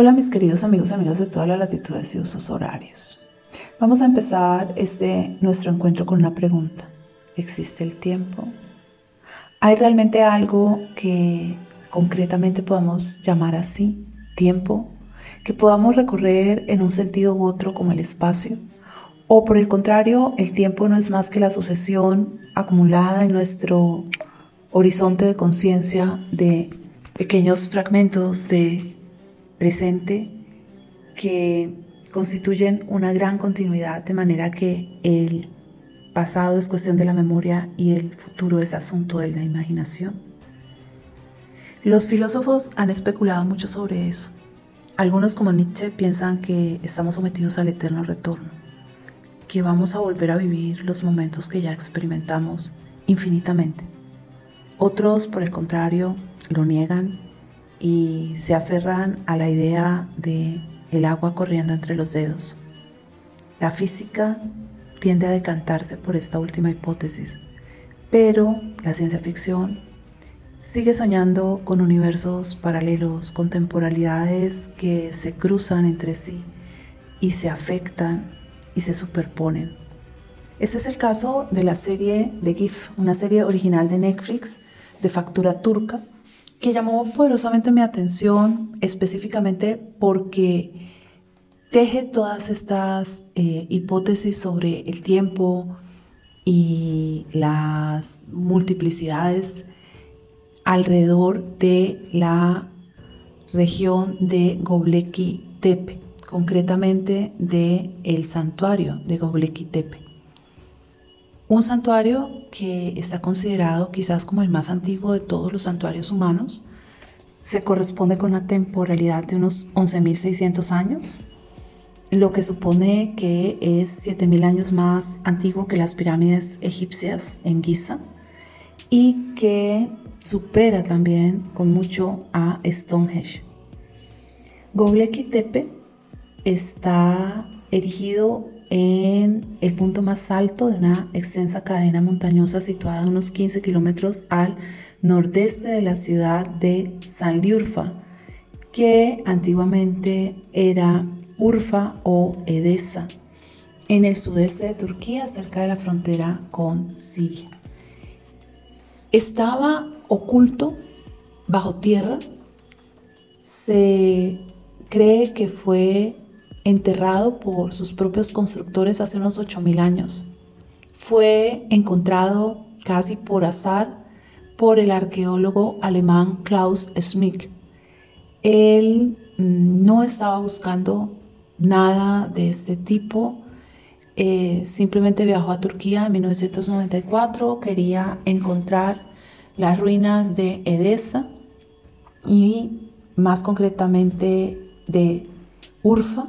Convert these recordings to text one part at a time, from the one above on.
Hola mis queridos amigos y amigas de todas las latitudes y usos horarios. Vamos a empezar este nuestro encuentro con una pregunta. ¿Existe el tiempo? ¿Hay realmente algo que concretamente podamos llamar así, tiempo, que podamos recorrer en un sentido u otro como el espacio? ¿O por el contrario, el tiempo no es más que la sucesión acumulada en nuestro horizonte de conciencia de pequeños fragmentos de presente que constituyen una gran continuidad, de manera que el pasado es cuestión de la memoria y el futuro es asunto de la imaginación. Los filósofos han especulado mucho sobre eso. Algunos como Nietzsche piensan que estamos sometidos al eterno retorno, que vamos a volver a vivir los momentos que ya experimentamos infinitamente. Otros, por el contrario, lo niegan y se aferran a la idea de el agua corriendo entre los dedos. La física tiende a decantarse por esta última hipótesis, pero la ciencia ficción sigue soñando con universos paralelos, con temporalidades que se cruzan entre sí y se afectan y se superponen. Este es el caso de la serie de GIF, una serie original de Netflix de factura turca que llamó poderosamente mi atención específicamente porque teje todas estas eh, hipótesis sobre el tiempo y las multiplicidades alrededor de la región de Gobleki Tepe, concretamente de el santuario de Gobleki Tepe. Un santuario que está considerado quizás como el más antiguo de todos los santuarios humanos. Se corresponde con una temporalidad de unos 11.600 años, lo que supone que es 7.000 años más antiguo que las pirámides egipcias en Giza y que supera también con mucho a Stonehenge. Göbekli Tepe está erigido en el punto más alto de una extensa cadena montañosa situada a unos 15 kilómetros al nordeste de la ciudad de Sanliurfa, que antiguamente era Urfa o Edesa, en el sudeste de Turquía, cerca de la frontera con Siria. Estaba oculto bajo tierra. Se cree que fue enterrado por sus propios constructores hace unos 8.000 años. Fue encontrado casi por azar por el arqueólogo alemán Klaus Schmidt. Él mm, no estaba buscando nada de este tipo, eh, simplemente viajó a Turquía en 1994, quería encontrar las ruinas de Edesa y más concretamente de Urfa,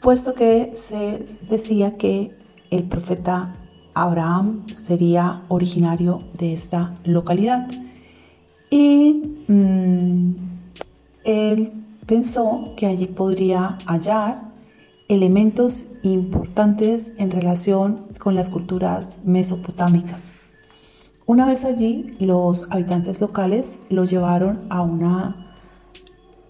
puesto que se decía que el profeta Abraham sería originario de esta localidad. Y mm, él pensó que allí podría hallar elementos importantes en relación con las culturas mesopotámicas. Una vez allí, los habitantes locales lo llevaron a una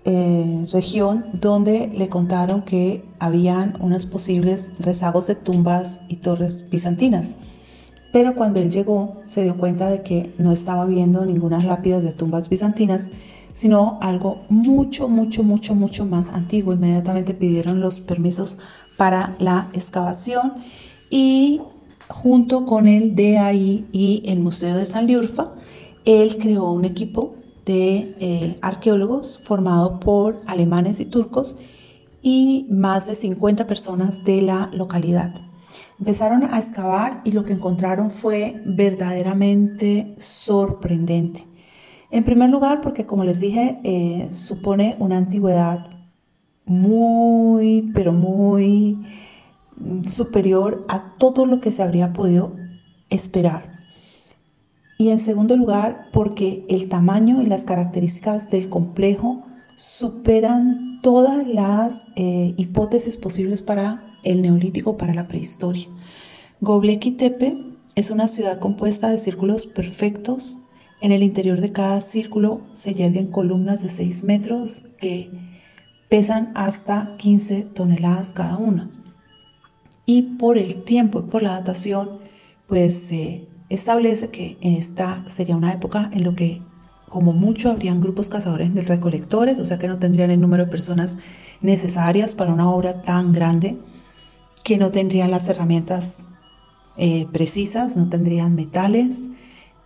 eh, región donde le contaron que habían unos posibles rezagos de tumbas y torres bizantinas. Pero cuando él llegó se dio cuenta de que no estaba viendo ninguna lápidas de tumbas bizantinas, sino algo mucho, mucho, mucho, mucho más antiguo. Inmediatamente pidieron los permisos para la excavación y junto con el DAI y el Museo de San Liurfa, él creó un equipo de eh, arqueólogos formado por alemanes y turcos y más de 50 personas de la localidad. Empezaron a excavar y lo que encontraron fue verdaderamente sorprendente. En primer lugar, porque como les dije, eh, supone una antigüedad muy, pero muy superior a todo lo que se habría podido esperar. Y en segundo lugar, porque el tamaño y las características del complejo superan todas las eh, hipótesis posibles para el neolítico, para la prehistoria. Göbekli Tepe es una ciudad compuesta de círculos perfectos. En el interior de cada círculo se yerguen columnas de 6 metros que pesan hasta 15 toneladas cada una. Y por el tiempo y por la datación, pues se establece que esta sería una época en lo que como mucho habrían grupos cazadores de recolectores, o sea que no tendrían el número de personas necesarias para una obra tan grande, que no tendrían las herramientas eh, precisas, no tendrían metales,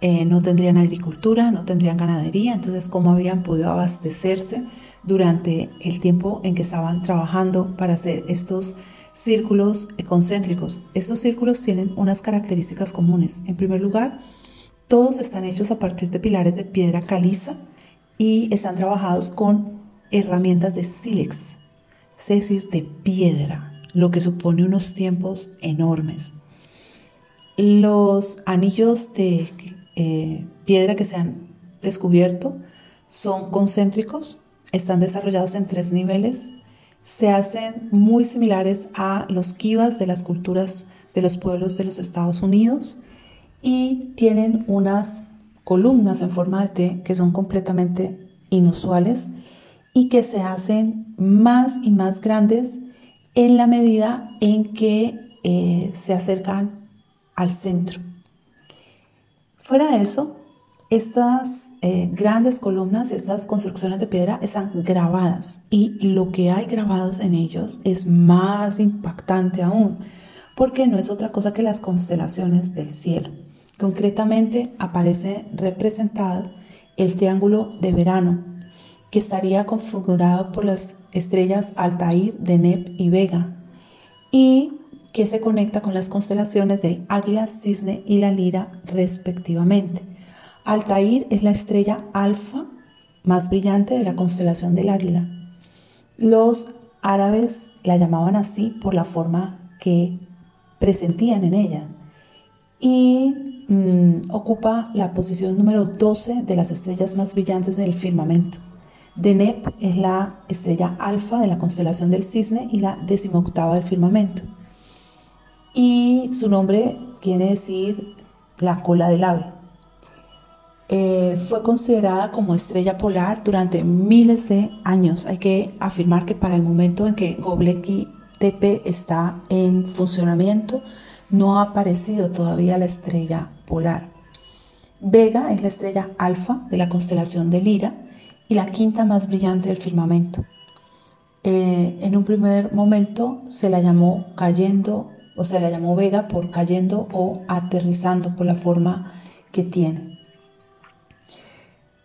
eh, no tendrían agricultura, no tendrían ganadería, entonces cómo habían podido abastecerse durante el tiempo en que estaban trabajando para hacer estos círculos concéntricos. Estos círculos tienen unas características comunes. En primer lugar, todos están hechos a partir de pilares de piedra caliza y están trabajados con herramientas de sílex, es decir, de piedra, lo que supone unos tiempos enormes. Los anillos de eh, piedra que se han descubierto son concéntricos, están desarrollados en tres niveles, se hacen muy similares a los kivas de las culturas de los pueblos de los Estados Unidos y tienen unas columnas en forma de T que son completamente inusuales y que se hacen más y más grandes en la medida en que eh, se acercan al centro. Fuera de eso, estas eh, grandes columnas, estas construcciones de piedra están grabadas y lo que hay grabados en ellos es más impactante aún, porque no es otra cosa que las constelaciones del cielo. Concretamente aparece representado el triángulo de verano, que estaría configurado por las estrellas Altair, Deneb y Vega, y que se conecta con las constelaciones del Águila, Cisne y la Lira respectivamente. Altair es la estrella alfa más brillante de la constelación del Águila. Los árabes la llamaban así por la forma que presentían en ella y mm, ocupa la posición número 12 de las estrellas más brillantes del firmamento. Deneb es la estrella alfa de la constelación del cisne y la decimoctava del firmamento y su nombre quiere decir la cola del ave. Eh, fue considerada como estrella polar durante miles de años. Hay que afirmar que para el momento en que Göbekli Tepe está en funcionamiento, no ha aparecido todavía la estrella polar. Vega es la estrella alfa de la constelación de Lira y la quinta más brillante del firmamento. Eh, en un primer momento se la llamó cayendo o se la llamó Vega por cayendo o aterrizando por la forma que tiene.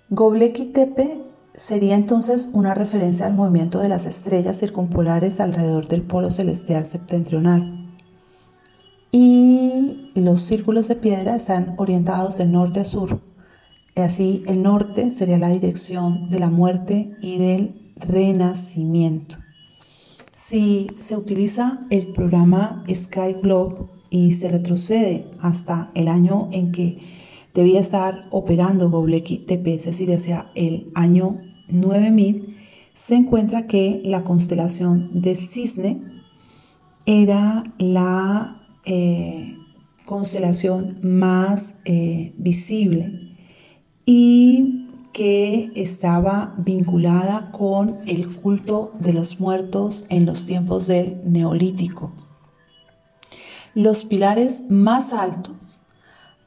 Göbekli Tepe sería entonces una referencia al movimiento de las estrellas circumpolares alrededor del polo celestial septentrional. Y los círculos de piedra están orientados de norte a sur. Y así el norte sería la dirección de la muerte y del renacimiento. Si se utiliza el programa Sky Globe y se retrocede hasta el año en que debía estar operando Tepe, es decir, hacia el año 9000, se encuentra que la constelación de Cisne era la eh, constelación más eh, visible y que estaba vinculada con el culto de los muertos en los tiempos del neolítico. Los pilares más altos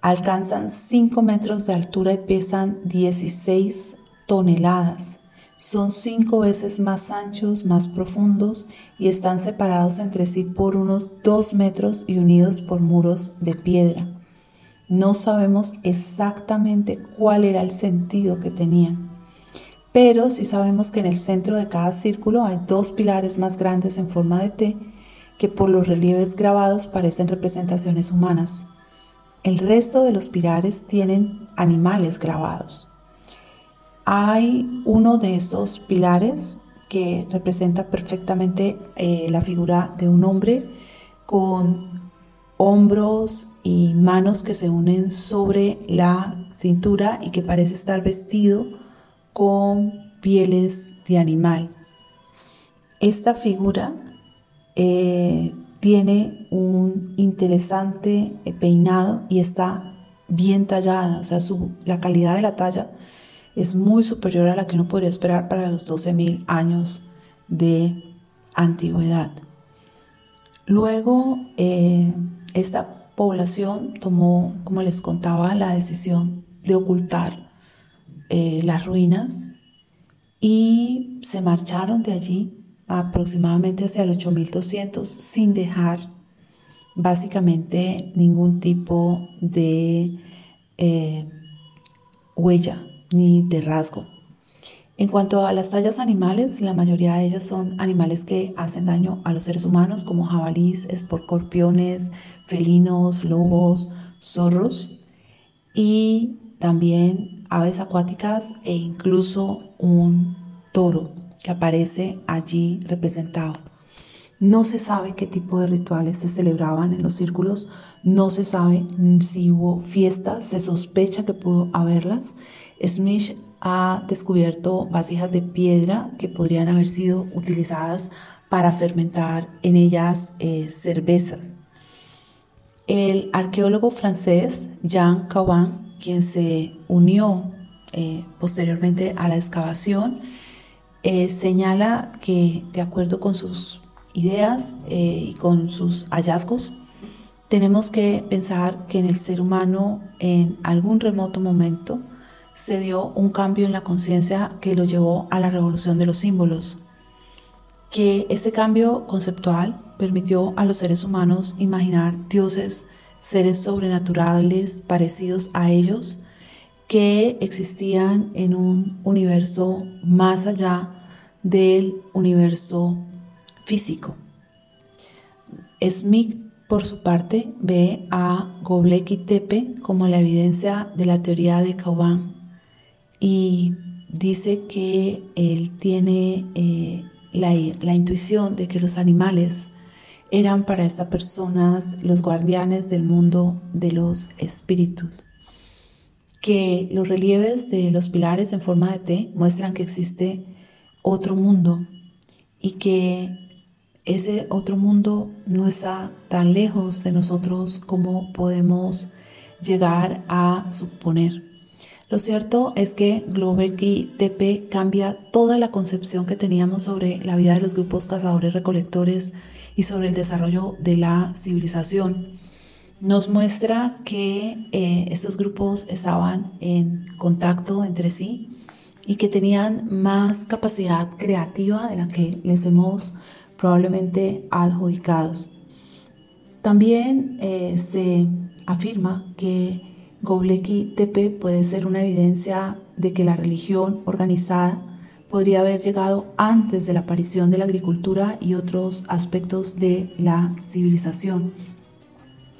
alcanzan 5 metros de altura y pesan 16 toneladas. Son cinco veces más anchos, más profundos y están separados entre sí por unos 2 metros y unidos por muros de piedra. No sabemos exactamente cuál era el sentido que tenían, pero sí sabemos que en el centro de cada círculo hay dos pilares más grandes en forma de T que por los relieves grabados parecen representaciones humanas. El resto de los pilares tienen animales grabados. Hay uno de estos pilares que representa perfectamente eh, la figura de un hombre con hombros y manos que se unen sobre la cintura y que parece estar vestido con pieles de animal. Esta figura eh, tiene un interesante eh, peinado y está bien tallada, o sea, la calidad de la talla es muy superior a la que uno podría esperar para los 12.000 años de antigüedad. Luego, eh, esta población tomó, como les contaba, la decisión de ocultar eh, las ruinas y se marcharon de allí aproximadamente hacia el 8200 sin dejar básicamente ningún tipo de eh, huella ni de rasgo. En cuanto a las tallas animales, la mayoría de ellas son animales que hacen daño a los seres humanos, como jabalís, escorpiones, felinos, lobos, zorros y también aves acuáticas e incluso un toro que aparece allí representado. No se sabe qué tipo de rituales se celebraban en los círculos, no se sabe si hubo fiestas, se sospecha que pudo haberlas. Smith ha descubierto vasijas de piedra que podrían haber sido utilizadas para fermentar en ellas eh, cervezas. El arqueólogo francés Jean Caban, quien se unió eh, posteriormente a la excavación, eh, señala que de acuerdo con sus ideas y con sus hallazgos, tenemos que pensar que en el ser humano en algún remoto momento se dio un cambio en la conciencia que lo llevó a la revolución de los símbolos, que este cambio conceptual permitió a los seres humanos imaginar dioses, seres sobrenaturales parecidos a ellos, que existían en un universo más allá del universo físico. Smith, por su parte, ve a Göbekli Tepe como la evidencia de la teoría de Kauban y dice que él tiene eh, la, la, intuición de que los animales eran para estas personas los guardianes del mundo de los espíritus, que los relieves de los pilares en forma de T muestran que existe otro mundo y que ese otro mundo no está tan lejos de nosotros como podemos llegar a suponer. Lo cierto es que Globeki Tepe cambia toda la concepción que teníamos sobre la vida de los grupos cazadores-recolectores y sobre el desarrollo de la civilización. Nos muestra que eh, estos grupos estaban en contacto entre sí y que tenían más capacidad creativa de la que les hemos probablemente adjudicados. También eh, se afirma que Göbekli Tepe puede ser una evidencia de que la religión organizada podría haber llegado antes de la aparición de la agricultura y otros aspectos de la civilización,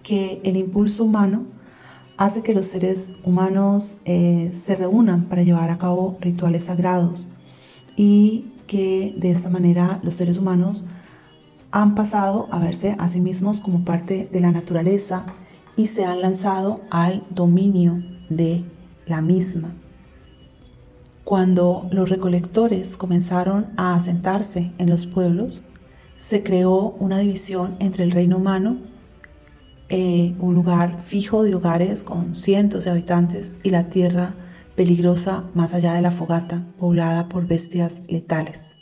que el impulso humano hace que los seres humanos eh, se reúnan para llevar a cabo rituales sagrados y que de esta manera los seres humanos han pasado a verse a sí mismos como parte de la naturaleza y se han lanzado al dominio de la misma. Cuando los recolectores comenzaron a asentarse en los pueblos, se creó una división entre el reino humano, eh, un lugar fijo de hogares con cientos de habitantes, y la tierra peligrosa más allá de la fogata, poblada por bestias letales.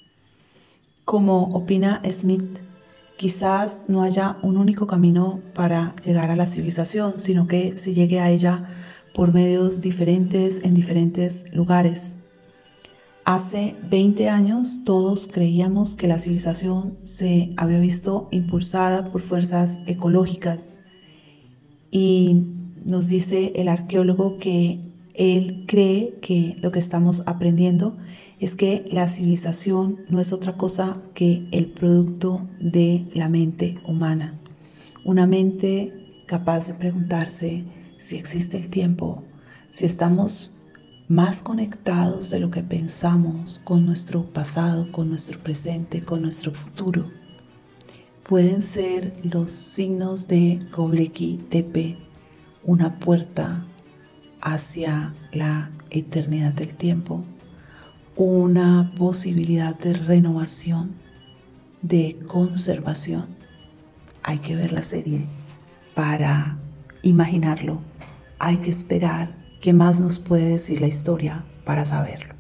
Como opina Smith, quizás no haya un único camino para llegar a la civilización, sino que se llegue a ella por medios diferentes en diferentes lugares. Hace 20 años todos creíamos que la civilización se había visto impulsada por fuerzas ecológicas y nos dice el arqueólogo que él cree que lo que estamos aprendiendo es que la civilización no es otra cosa que el producto de la mente humana. Una mente capaz de preguntarse si existe el tiempo, si estamos más conectados de lo que pensamos con nuestro pasado, con nuestro presente, con nuestro futuro. Pueden ser los signos de Gobleki Tepe una puerta hacia la eternidad del tiempo una posibilidad de renovación, de conservación. Hay que ver la serie para imaginarlo. Hay que esperar qué más nos puede decir la historia para saberlo.